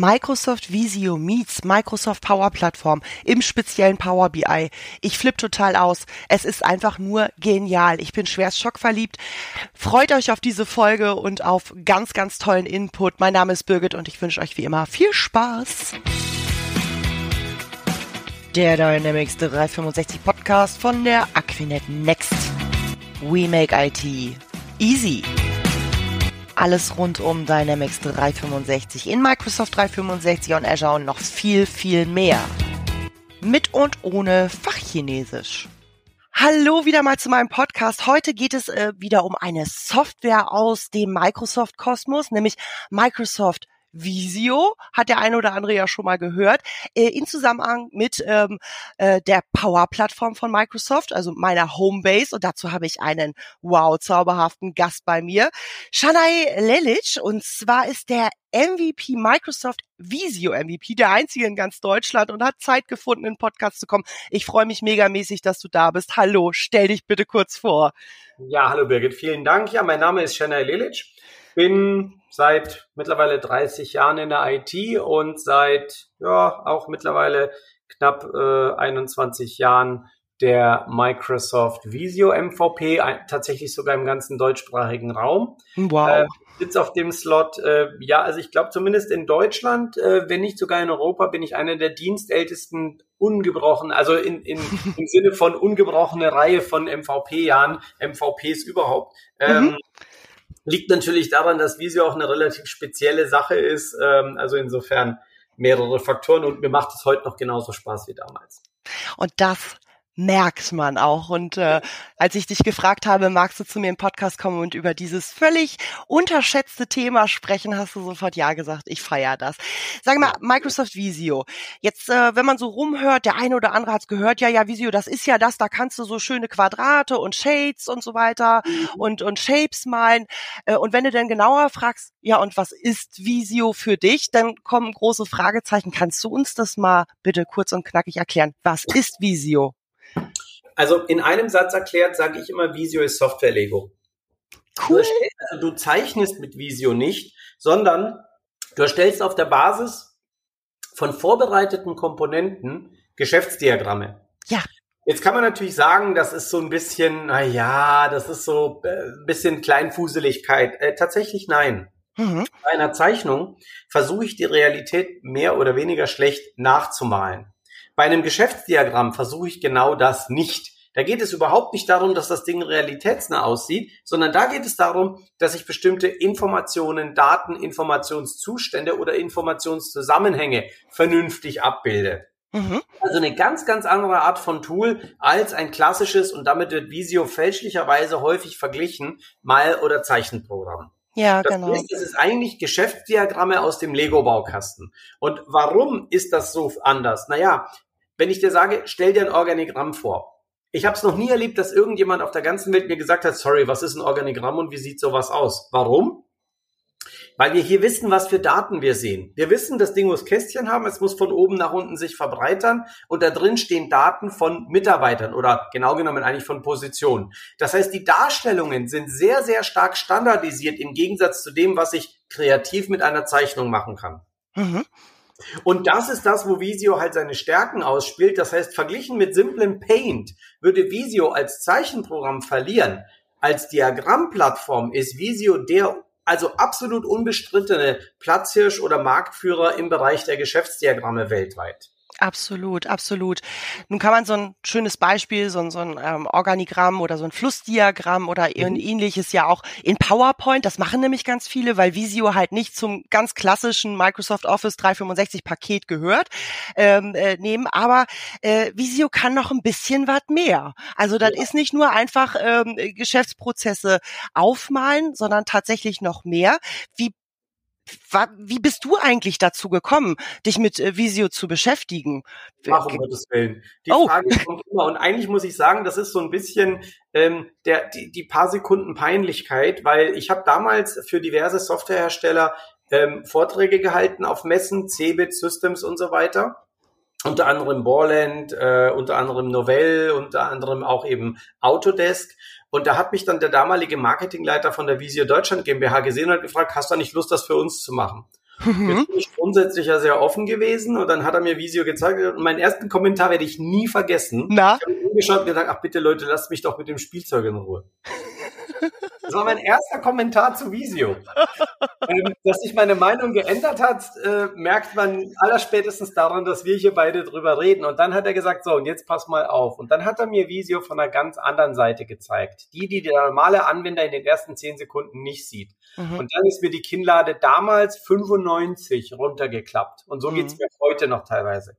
Microsoft Visio meets Microsoft Power Plattform im speziellen Power BI. Ich flippe total aus. Es ist einfach nur genial. Ich bin schwerst schockverliebt. Freut euch auf diese Folge und auf ganz, ganz tollen Input. Mein Name ist Birgit und ich wünsche euch wie immer viel Spaß. Der Dynamics 365 Podcast von der Aquinet Next. We make IT easy alles rund um Dynamics 365 in Microsoft 365 und Azure und noch viel, viel mehr. Mit und ohne Fachchinesisch. Hallo wieder mal zu meinem Podcast. Heute geht es äh, wieder um eine Software aus dem Microsoft Kosmos, nämlich Microsoft Visio, hat der eine oder andere ja schon mal gehört, äh, in Zusammenhang mit ähm, äh, der Power-Plattform von Microsoft, also meiner Homebase. Und dazu habe ich einen wow, zauberhaften Gast bei mir, Shanai Lelic. Und zwar ist der MVP Microsoft Visio MVP, der einzige in ganz Deutschland und hat Zeit gefunden, in den Podcast zu kommen. Ich freue mich megamäßig, dass du da bist. Hallo, stell dich bitte kurz vor. Ja, hallo Birgit, vielen Dank. Ja, mein Name ist Shanai Lelic bin seit mittlerweile 30 Jahren in der IT und seit ja auch mittlerweile knapp äh, 21 Jahren der Microsoft Visio MVP, ein, tatsächlich sogar im ganzen deutschsprachigen Raum. Wow. Äh, sitzt auf dem Slot, äh, ja, also ich glaube zumindest in Deutschland, äh, wenn nicht sogar in Europa, bin ich einer der dienstältesten ungebrochen, also in, in, im Sinne von ungebrochene Reihe von MVP-Jahren, MVPs überhaupt. Ähm, mhm. Liegt natürlich daran, dass Visio auch eine relativ spezielle Sache ist. Ähm, also insofern mehrere Faktoren und mir macht es heute noch genauso Spaß wie damals. Und das merkt man auch. Und äh, als ich dich gefragt habe, magst du zu mir im Podcast kommen und über dieses völlig unterschätzte Thema sprechen, hast du sofort ja gesagt. Ich feiere das. Sag mal, Microsoft Visio. Jetzt, äh, wenn man so rumhört, der eine oder andere hat es gehört, ja, ja, Visio, das ist ja das, da kannst du so schöne Quadrate und Shades und so weiter mhm. und, und Shapes malen. Äh, und wenn du dann genauer fragst, ja, und was ist Visio für dich, dann kommen große Fragezeichen. Kannst du uns das mal bitte kurz und knackig erklären? Was ist Visio? Also in einem Satz erklärt, sage ich immer, Visio ist Software-Lego. Cool. Du, also du zeichnest mit Visio nicht, sondern du erstellst auf der Basis von vorbereiteten Komponenten Geschäftsdiagramme. Ja. Jetzt kann man natürlich sagen, das ist so ein bisschen, na ja, das ist so äh, ein bisschen Kleinfuseligkeit. Äh, tatsächlich nein. Mhm. Bei einer Zeichnung versuche ich die Realität mehr oder weniger schlecht nachzumalen. Bei einem Geschäftsdiagramm versuche ich genau das nicht. Da geht es überhaupt nicht darum, dass das Ding realitätsnah aussieht, sondern da geht es darum, dass ich bestimmte Informationen, Daten, Informationszustände oder Informationszusammenhänge vernünftig abbilde. Mhm. Also eine ganz, ganz andere Art von Tool als ein klassisches, und damit wird Visio fälschlicherweise häufig verglichen, Mal- oder Zeichenprogramm. Ja, das genau. Ist, das ist eigentlich Geschäftsdiagramme aus dem Lego-Baukasten. Und warum ist das so anders? Naja, wenn ich dir sage, stell dir ein Organigramm vor. Ich habe es noch nie erlebt, dass irgendjemand auf der ganzen Welt mir gesagt hat, sorry, was ist ein Organigramm und wie sieht sowas aus? Warum? Weil wir hier wissen, was für Daten wir sehen. Wir wissen, das Ding muss Kästchen haben, es muss von oben nach unten sich verbreitern und da drin stehen Daten von Mitarbeitern oder genau genommen eigentlich von Positionen. Das heißt, die Darstellungen sind sehr, sehr stark standardisiert im Gegensatz zu dem, was ich kreativ mit einer Zeichnung machen kann. Mhm. Und das ist das, wo Visio halt seine Stärken ausspielt. Das heißt, verglichen mit simplem Paint würde Visio als Zeichenprogramm verlieren. Als Diagrammplattform ist Visio der also absolut unbestrittene Platzhirsch oder Marktführer im Bereich der Geschäftsdiagramme weltweit. Absolut, absolut. Nun kann man so ein schönes Beispiel, so ein, so ein ähm, Organigramm oder so ein Flussdiagramm oder mhm. ähnliches ja auch in PowerPoint, das machen nämlich ganz viele, weil Visio halt nicht zum ganz klassischen Microsoft Office 365 Paket gehört, ähm, äh, nehmen. Aber äh, Visio kann noch ein bisschen was mehr. Also das ja. ist nicht nur einfach ähm, Geschäftsprozesse aufmalen, sondern tatsächlich noch mehr. Wie wie bist du eigentlich dazu gekommen, dich mit äh, Visio zu beschäftigen? Ach, um Gottes Willen. Die oh. Frage kommt immer. Und eigentlich muss ich sagen, das ist so ein bisschen ähm, der, die, die paar Sekunden Peinlichkeit, weil ich habe damals für diverse Softwarehersteller ähm, Vorträge gehalten auf Messen, Cebit Systems und so weiter unter anderem Borland, äh, unter anderem Novell, unter anderem auch eben Autodesk. Und da hat mich dann der damalige Marketingleiter von der Visio Deutschland GmbH gesehen und hat gefragt, hast du nicht Lust, das für uns zu machen? Mhm. Jetzt bin ich grundsätzlich ja sehr offen gewesen und dann hat er mir Visio gezeigt und meinen ersten Kommentar werde ich nie vergessen. Na? Ich habe umgeschaut und gesagt, ach bitte Leute, lasst mich doch mit dem Spielzeug in Ruhe. Das war mein erster Kommentar zu Visio. ähm, dass sich meine Meinung geändert hat, äh, merkt man allerspätestens daran, dass wir hier beide drüber reden. Und dann hat er gesagt, so, und jetzt pass mal auf. Und dann hat er mir Visio von einer ganz anderen Seite gezeigt. Die, die der normale Anwender in den ersten zehn Sekunden nicht sieht. Mhm. Und dann ist mir die Kinnlade damals 95 runtergeklappt. Und so mhm. geht's mir heute noch teilweise.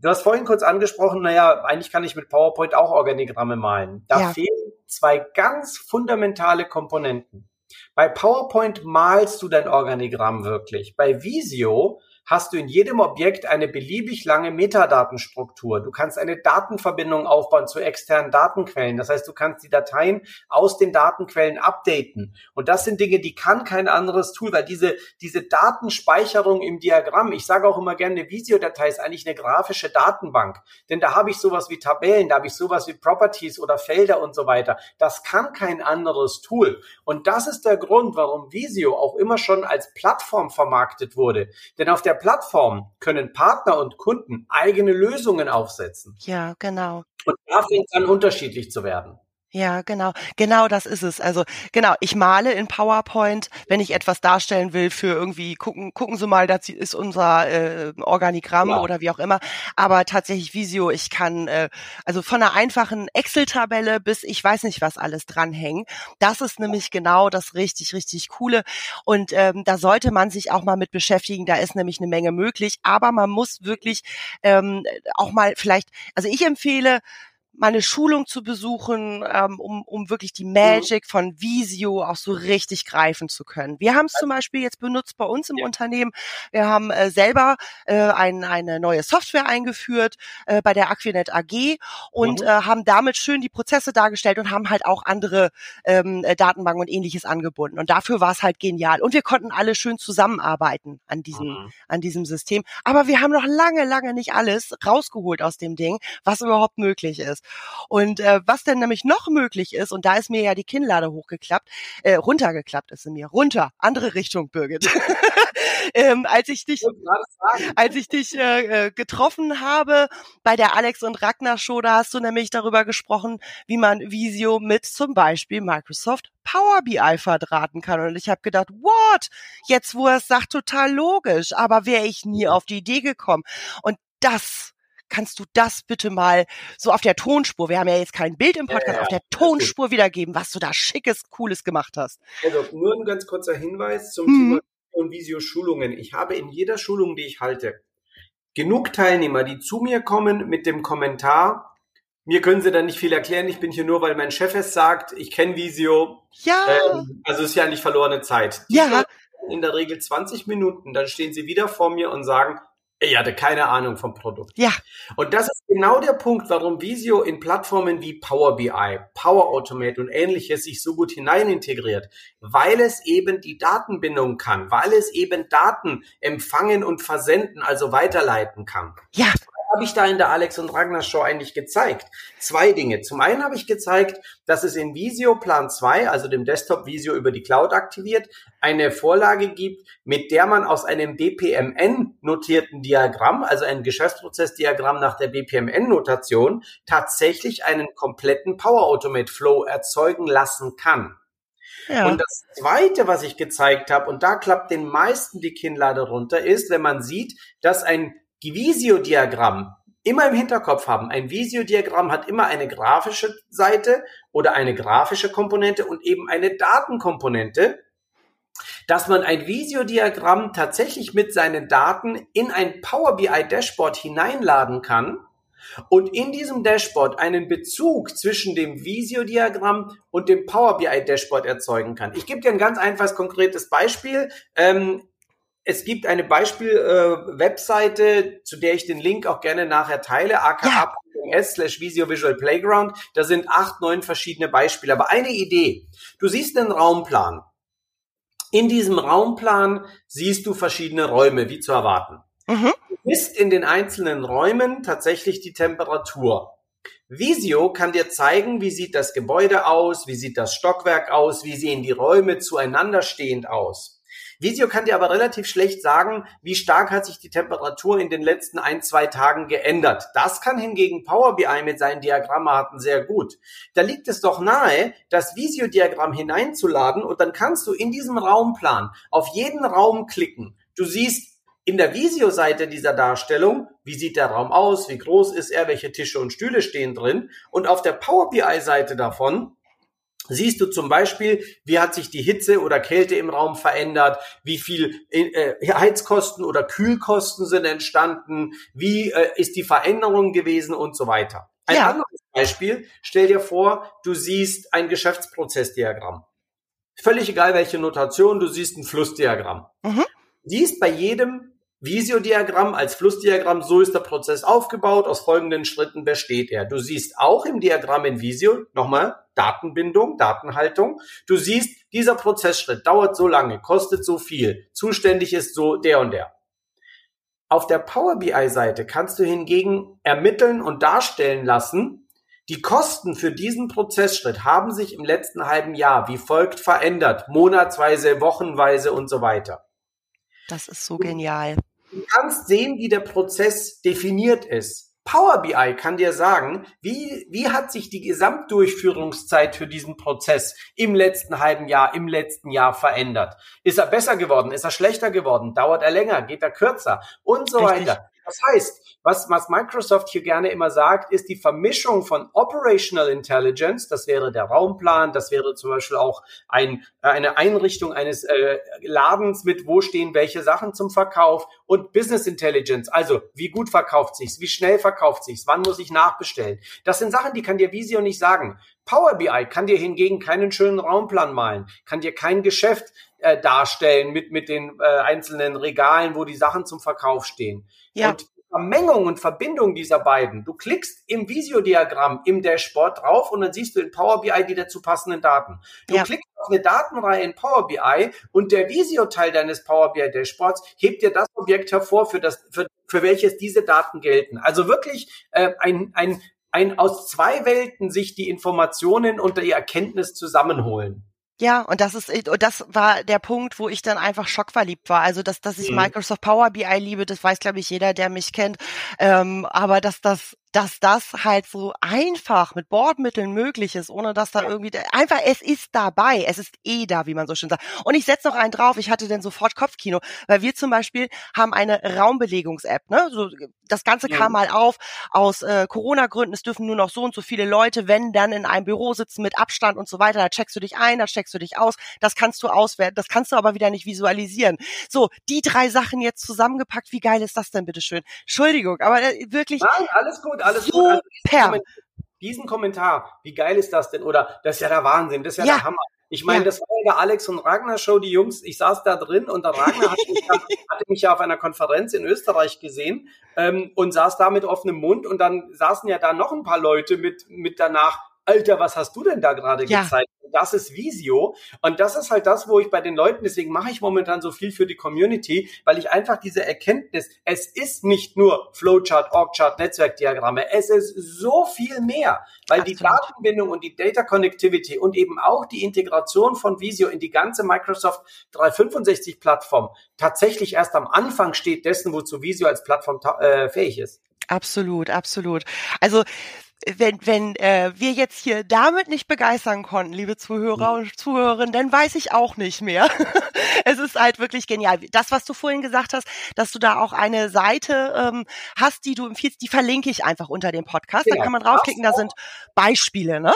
Du hast vorhin kurz angesprochen, naja, eigentlich kann ich mit PowerPoint auch Organigramme malen. Da ja. fehlen zwei ganz fundamentale Komponenten. Bei PowerPoint malst du dein Organigramm wirklich. Bei Visio hast du in jedem Objekt eine beliebig lange Metadatenstruktur. Du kannst eine Datenverbindung aufbauen zu externen Datenquellen. Das heißt, du kannst die Dateien aus den Datenquellen updaten. Und das sind Dinge, die kann kein anderes Tool, weil diese, diese Datenspeicherung im Diagramm, ich sage auch immer gerne, eine Visio-Datei ist eigentlich eine grafische Datenbank. Denn da habe ich sowas wie Tabellen, da habe ich sowas wie Properties oder Felder und so weiter. Das kann kein anderes Tool. Und das ist der Grund, warum Visio auch immer schon als Plattform vermarktet wurde. Denn auf der Plattform können Partner und Kunden eigene Lösungen aufsetzen. Ja, genau. Und da fängt es an, unterschiedlich zu werden. Ja, genau. Genau das ist es. Also genau, ich male in PowerPoint, wenn ich etwas darstellen will für irgendwie, gucken, gucken Sie mal, das ist unser äh, Organigramm ja. oder wie auch immer. Aber tatsächlich Visio, ich kann äh, also von einer einfachen Excel-Tabelle bis ich weiß nicht was alles dranhängen. Das ist nämlich genau das richtig, richtig coole. Und ähm, da sollte man sich auch mal mit beschäftigen. Da ist nämlich eine Menge möglich. Aber man muss wirklich ähm, auch mal vielleicht, also ich empfehle, mal eine Schulung zu besuchen, ähm, um, um wirklich die Magic von Visio auch so richtig greifen zu können. Wir haben es zum Beispiel jetzt benutzt bei uns im ja. Unternehmen. Wir haben äh, selber äh, ein, eine neue Software eingeführt äh, bei der Aquinet AG und mhm. äh, haben damit schön die Prozesse dargestellt und haben halt auch andere ähm, äh, Datenbanken und ähnliches angebunden. Und dafür war es halt genial. Und wir konnten alle schön zusammenarbeiten an diesem, mhm. an diesem System. Aber wir haben noch lange, lange nicht alles rausgeholt aus dem Ding, was überhaupt möglich ist. Und äh, was denn nämlich noch möglich ist, und da ist mir ja die Kinnlade hochgeklappt, äh, runtergeklappt ist sie mir, runter, andere Richtung, Birgit. ähm, als ich dich, als ich dich äh, äh, getroffen habe bei der Alex und Ragnar Show, da hast du nämlich darüber gesprochen, wie man Visio mit zum Beispiel Microsoft Power BI verdrahten kann. Und ich habe gedacht, what? Jetzt, wo er es sagt, total logisch. Aber wäre ich nie auf die Idee gekommen. Und das kannst du das bitte mal so auf der Tonspur, wir haben ja jetzt kein Bild im Podcast, ja, ja, auf der Tonspur wiedergeben, was du da schickes, cooles gemacht hast. Also nur ein ganz kurzer Hinweis zum mhm. Thema und Visio-Schulungen. Ich habe in jeder Schulung, die ich halte, genug Teilnehmer, die zu mir kommen mit dem Kommentar, mir können sie dann nicht viel erklären, ich bin hier nur, weil mein Chef es sagt, ich kenne Visio. Ja. Ähm, also ist ja nicht verlorene Zeit. Die ja. In der Regel 20 Minuten, dann stehen sie wieder vor mir und sagen, ich hatte keine Ahnung vom Produkt. Ja. Und das ist genau der Punkt, warum Visio in Plattformen wie Power BI, Power Automate und ähnliches sich so gut hinein integriert, weil es eben die Datenbindung kann, weil es eben Daten empfangen und versenden, also weiterleiten kann. Ja habe ich da in der Alex und Ragnar Show eigentlich gezeigt? Zwei Dinge. Zum einen habe ich gezeigt, dass es in Visio Plan 2, also dem Desktop Visio über die Cloud aktiviert, eine Vorlage gibt, mit der man aus einem BPMN notierten Diagramm, also ein Geschäftsprozessdiagramm nach der BPMN Notation, tatsächlich einen kompletten Power Automate Flow erzeugen lassen kann. Ja. Und das Zweite, was ich gezeigt habe, und da klappt den meisten die Kinnlade runter, ist, wenn man sieht, dass ein Visio-Diagramm immer im Hinterkopf haben. Ein Visio-Diagramm hat immer eine grafische Seite oder eine grafische Komponente und eben eine Datenkomponente, dass man ein Visio-Diagramm tatsächlich mit seinen Daten in ein Power BI Dashboard hineinladen kann und in diesem Dashboard einen Bezug zwischen dem Visio-Diagramm und dem Power BI Dashboard erzeugen kann. Ich gebe dir ein ganz einfaches, konkretes Beispiel. Ähm, es gibt eine Beispiel-Webseite, äh, zu der ich den Link auch gerne nachher teile, aka.s slash Visio Visual Playground. Da sind acht, neun verschiedene Beispiele. Aber eine Idee. Du siehst einen Raumplan. In diesem Raumplan siehst du verschiedene Räume, wie zu erwarten. Mhm. Du misst in den einzelnen Räumen tatsächlich die Temperatur. Visio kann dir zeigen, wie sieht das Gebäude aus, wie sieht das Stockwerk aus, wie sehen die Räume zueinander stehend aus. Visio kann dir aber relativ schlecht sagen, wie stark hat sich die Temperatur in den letzten ein, zwei Tagen geändert. Das kann hingegen Power BI mit seinen Diagrammarten sehr gut. Da liegt es doch nahe, das Visio-Diagramm hineinzuladen und dann kannst du in diesem Raumplan auf jeden Raum klicken. Du siehst in der Visio-Seite dieser Darstellung, wie sieht der Raum aus, wie groß ist er, welche Tische und Stühle stehen drin. Und auf der Power BI-Seite davon siehst du zum Beispiel, wie hat sich die Hitze oder Kälte im Raum verändert, wie viel äh, Heizkosten oder Kühlkosten sind entstanden, wie äh, ist die Veränderung gewesen und so weiter. Ein ja. anderes Beispiel, stell dir vor, du siehst ein Geschäftsprozessdiagramm. Völlig egal welche Notation, du siehst ein Flussdiagramm. Mhm. Siehst bei jedem Visio-Diagramm als Flussdiagramm, so ist der Prozess aufgebaut, aus folgenden Schritten besteht er. Du siehst auch im Diagramm in Visio, nochmal, Datenbindung, Datenhaltung. Du siehst, dieser Prozessschritt dauert so lange, kostet so viel, zuständig ist so der und der. Auf der Power BI-Seite kannst du hingegen ermitteln und darstellen lassen, die Kosten für diesen Prozessschritt haben sich im letzten halben Jahr wie folgt verändert, monatsweise, wochenweise und so weiter. Das ist so genial. Du kannst sehen, wie der Prozess definiert ist. Power BI kann dir sagen, wie, wie hat sich die Gesamtdurchführungszeit für diesen Prozess im letzten halben Jahr, im letzten Jahr verändert? Ist er besser geworden? Ist er schlechter geworden? Dauert er länger? Geht er kürzer? Und so Richtig. weiter. Das heißt, was, was Microsoft hier gerne immer sagt, ist die Vermischung von Operational Intelligence, das wäre der Raumplan, das wäre zum Beispiel auch ein, eine Einrichtung eines äh, Ladens mit, wo stehen welche Sachen zum Verkauf und Business Intelligence, also wie gut verkauft sich's, wie schnell verkauft sich's, wann muss ich nachbestellen. Das sind Sachen, die kann dir Visio nicht sagen. Power BI kann dir hingegen keinen schönen Raumplan malen, kann dir kein Geschäft äh, darstellen mit, mit den äh, einzelnen Regalen, wo die Sachen zum Verkauf stehen. Ja. Und Vermengung und Verbindung dieser beiden. Du klickst im Visiodiagramm im Dashboard drauf und dann siehst du in Power BI die dazu passenden Daten. Du ja. klickst auf eine Datenreihe in Power BI und der Visio-Teil deines Power BI Dashboards hebt dir das Objekt hervor, für das, für, für welches diese Daten gelten. Also wirklich äh, ein, ein, ein aus zwei Welten sich die Informationen und die Erkenntnis zusammenholen. Ja, und das ist, und das war der Punkt, wo ich dann einfach schockverliebt war. Also, dass, dass ich mhm. Microsoft Power BI liebe, das weiß, glaube ich, jeder, der mich kennt. Ähm, aber dass das dass das halt so einfach mit Bordmitteln möglich ist, ohne dass da irgendwie einfach es ist dabei, es ist eh da, wie man so schön sagt. Und ich setze noch einen drauf. Ich hatte dann sofort Kopfkino, weil wir zum Beispiel haben eine Raumbelegungs-App. Ne, so das Ganze ja. kam mal auf aus äh, Corona-Gründen. Es dürfen nur noch so und so viele Leute, wenn dann in einem Büro sitzen mit Abstand und so weiter. Da checkst du dich ein, da checkst du dich aus. Das kannst du auswerten. Das kannst du aber wieder nicht visualisieren. So die drei Sachen jetzt zusammengepackt. Wie geil ist das denn, bitteschön? Entschuldigung, aber äh, wirklich. Nein, alles gut, alles Super. gut. Also diesen Kommentar, wie geil ist das denn? Oder das ist ja der Wahnsinn, das ist ja, ja. der Hammer. Ich meine, ja. das war ja der Alex und Ragnar Show, die Jungs, ich saß da drin und der Ragnar hatte mich, hatte mich ja auf einer Konferenz in Österreich gesehen ähm, und saß da mit offenem Mund und dann saßen ja da noch ein paar Leute mit, mit danach, Alter, was hast du denn da gerade ja. gezeigt? Das ist Visio. Und das ist halt das, wo ich bei den Leuten, deswegen mache ich momentan so viel für die Community, weil ich einfach diese Erkenntnis, es ist nicht nur Flowchart, Orgchart, Netzwerkdiagramme, es ist so viel mehr, weil Absolut. die Datenbindung und die Data Connectivity und eben auch die Integration von Visio in die ganze Microsoft 365 Plattform tatsächlich erst am Anfang steht dessen, wozu Visio als Plattform äh, fähig ist. Absolut, absolut. Also wenn, wenn äh, wir jetzt hier damit nicht begeistern konnten, liebe Zuhörer und Zuhörerinnen, dann weiß ich auch nicht mehr. es ist halt wirklich genial. Das, was du vorhin gesagt hast, dass du da auch eine Seite ähm, hast, die du empfiehlst, die verlinke ich einfach unter dem Podcast. Genau. Da kann man draufklicken, da sind Beispiele, ne?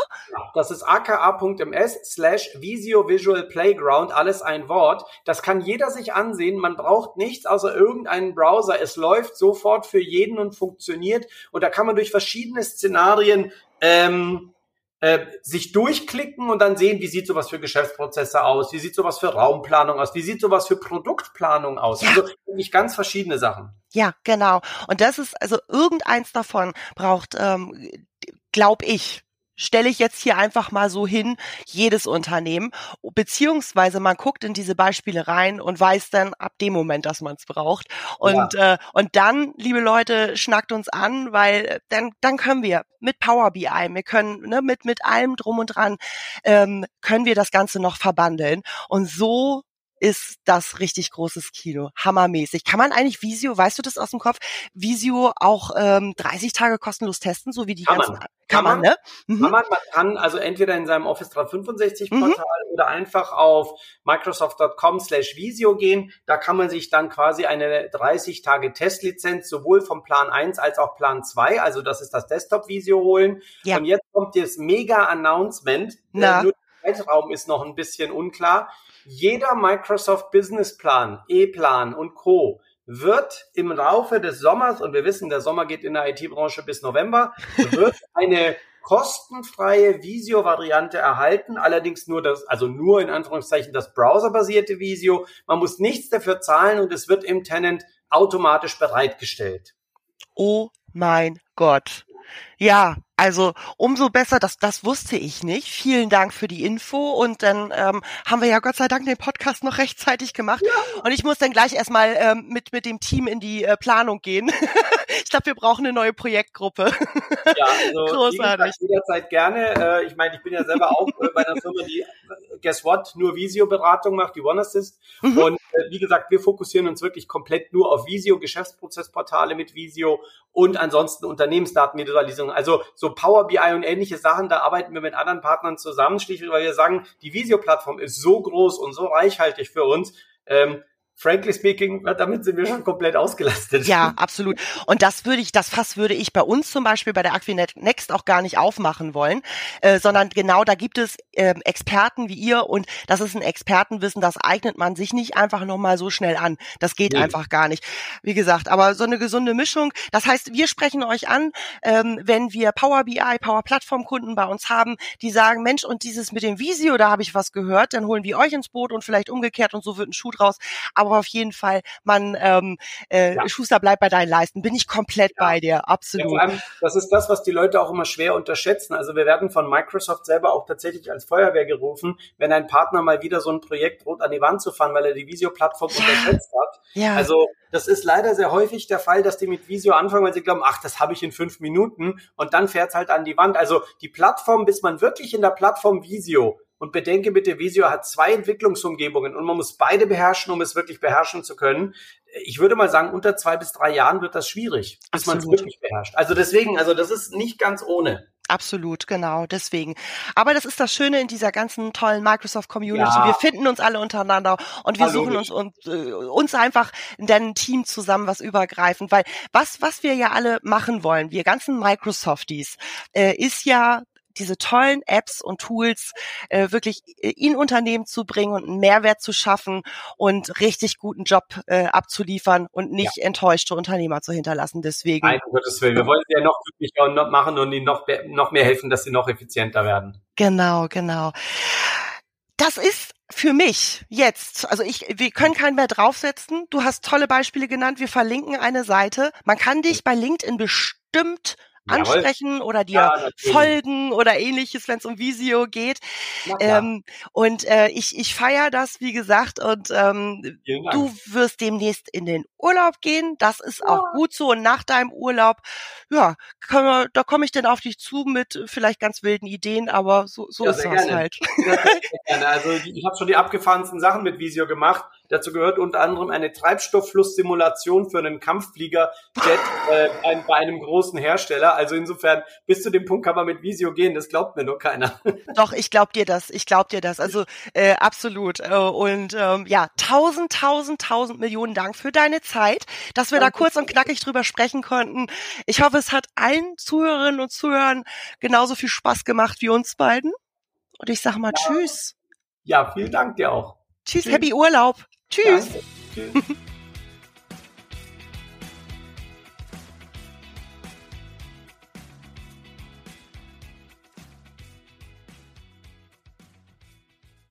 Das ist aka.ms slash Visio Visual Playground, alles ein Wort. Das kann jeder sich ansehen. Man braucht nichts außer irgendeinen Browser. Es läuft sofort für jeden und funktioniert. Und da kann man durch verschiedene Szenarien Szenarien ähm, äh, sich durchklicken und dann sehen, wie sieht sowas für Geschäftsprozesse aus, wie sieht sowas für Raumplanung aus, wie sieht sowas für Produktplanung aus. Ja. Also wirklich ganz verschiedene Sachen. Ja, genau. Und das ist, also irgendeins davon braucht, ähm, glaube ich, stelle ich jetzt hier einfach mal so hin, jedes Unternehmen, beziehungsweise man guckt in diese Beispiele rein und weiß dann ab dem Moment, dass man es braucht. Und, ja. äh, und dann, liebe Leute, schnackt uns an, weil dann, dann können wir mit Power BI, wir können ne, mit, mit allem drum und dran, ähm, können wir das Ganze noch verbandeln. Und so ist das richtig großes Kino. Hammermäßig. Kann man eigentlich Visio, weißt du das aus dem Kopf, Visio auch ähm, 30 Tage kostenlos testen, so wie die kann ganzen... Man. Kann, man, ne? Mhm. Kann man, man kann also entweder in seinem Office 365 Portal mhm. oder einfach auf microsoft.com slash Visio gehen. Da kann man sich dann quasi eine 30 Tage Testlizenz sowohl vom Plan 1 als auch Plan 2, also das ist das Desktop Visio holen. Ja. Und jetzt kommt das mega Announcement. Na. Äh, nur der Zeitraum ist noch ein bisschen unklar. Jeder Microsoft Business Plan, E-Plan und Co wird im Laufe des Sommers, und wir wissen, der Sommer geht in der IT-Branche bis November, wird eine kostenfreie Visio-Variante erhalten, allerdings nur das, also nur in Anführungszeichen das browserbasierte Visio. Man muss nichts dafür zahlen und es wird im Tenant automatisch bereitgestellt. Oh mein Gott. Ja, also umso besser, das, das wusste ich nicht. Vielen Dank für die Info und dann ähm, haben wir ja Gott sei Dank den Podcast noch rechtzeitig gemacht ja. und ich muss dann gleich erstmal ähm, mit, mit dem Team in die äh, Planung gehen. ich glaube, wir brauchen eine neue Projektgruppe. ja, also Großartig. jederzeit gerne. Äh, ich meine, ich bin ja selber auch äh, bei einer Firma, die, äh, guess what, nur Visio-Beratung macht, die OneAssist mhm. und äh, wie gesagt, wir fokussieren uns wirklich komplett nur auf Visio, Geschäftsprozessportale mit Visio und ansonsten Unternehmensdatenvisualisierung. Also so Power BI und ähnliche Sachen, da arbeiten wir mit anderen Partnern zusammen, schlichtweg, weil wir sagen, die Visio-Plattform ist so groß und so reichhaltig für uns. Ähm, frankly speaking, damit sind wir schon komplett ausgelastet. Ja, absolut. Und das würde ich, das Fass würde ich bei uns zum Beispiel bei der Aquinet Next auch gar nicht aufmachen wollen, äh, sondern genau da gibt es äh, Experten wie ihr und das ist ein Expertenwissen, das eignet man sich nicht einfach nochmal so schnell an. Das geht nee. einfach gar nicht. Wie gesagt, aber so eine gesunde Mischung. Das heißt, wir sprechen euch an, ähm, wenn wir Power BI, Power Plattform Kunden bei uns haben, die sagen, Mensch, und dieses mit dem Visio, da habe ich was gehört, dann holen wir euch ins Boot und vielleicht umgekehrt und so wird ein Schuh draus. Aber aber auf jeden Fall, man ähm, äh, ja. Schuster bleibt bei deinen Leisten. Bin ich komplett ja. bei dir, absolut. Ja, allem, das ist das, was die Leute auch immer schwer unterschätzen. Also wir werden von Microsoft selber auch tatsächlich als Feuerwehr gerufen, wenn ein Partner mal wieder so ein Projekt droht an die Wand zu fahren, weil er die Visio-Plattform unterschätzt hat. Ja. Also das ist leider sehr häufig der Fall, dass die mit Visio anfangen, weil sie glauben, ach, das habe ich in fünf Minuten und dann fährt es halt an die Wand. Also die Plattform, bis man wirklich in der Plattform Visio und bedenke bitte, Visio hat zwei Entwicklungsumgebungen und man muss beide beherrschen, um es wirklich beherrschen zu können. Ich würde mal sagen, unter zwei bis drei Jahren wird das schwierig, bis man es wirklich beherrscht. Also deswegen, also das ist nicht ganz ohne. Absolut, genau, deswegen. Aber das ist das Schöne in dieser ganzen tollen Microsoft-Community. Ja. Wir finden uns alle untereinander und wir Hallo. suchen uns und, äh, uns einfach in ein Team zusammen, was übergreifend, weil was, was wir ja alle machen wollen, wir ganzen Microsofties, äh, ist ja diese tollen Apps und Tools äh, wirklich äh, in Unternehmen zu bringen und einen Mehrwert zu schaffen und richtig guten Job äh, abzuliefern und nicht ja. enttäuschte Unternehmer zu hinterlassen. Deswegen. Nein, um Gottes Willen. Wir wollen sie ja noch glücklicher und noch machen und ihnen noch, noch mehr helfen, dass sie noch effizienter werden. Genau, genau. Das ist für mich jetzt, also ich, wir können keinen mehr draufsetzen. Du hast tolle Beispiele genannt. Wir verlinken eine Seite. Man kann dich bei LinkedIn bestimmt ansprechen Jawohl. oder dir ja, folgen oder ähnliches, wenn es um Visio geht. Ähm, und äh, ich, ich feiere das, wie gesagt, und ähm, du wirst demnächst in den Urlaub gehen. Das ist ja. auch gut so. Und nach deinem Urlaub, ja, wir, da komme ich dann auf dich zu mit vielleicht ganz wilden Ideen, aber so, so ja, ist das halt. Also ich habe schon die abgefahrensten Sachen mit Visio gemacht. Dazu gehört unter anderem eine Treibstoffflusssimulation für einen Kampfflieger-Jet äh, bei einem großen Hersteller. Also insofern, bis zu dem Punkt kann man mit Visio gehen, das glaubt mir nur keiner. Doch, ich glaub dir das, ich glaub dir das. Also äh, absolut. Äh, und ähm, ja, tausend, tausend, tausend Millionen Dank für deine Zeit, dass wir Danke. da kurz und knackig drüber sprechen konnten. Ich hoffe, es hat allen Zuhörerinnen und Zuhörern genauso viel Spaß gemacht wie uns beiden. Und ich sag mal ja. Tschüss. Ja, vielen Dank dir auch. Tschüss, Tschüss. happy Urlaub. Tschüss. Danke. Tschüss.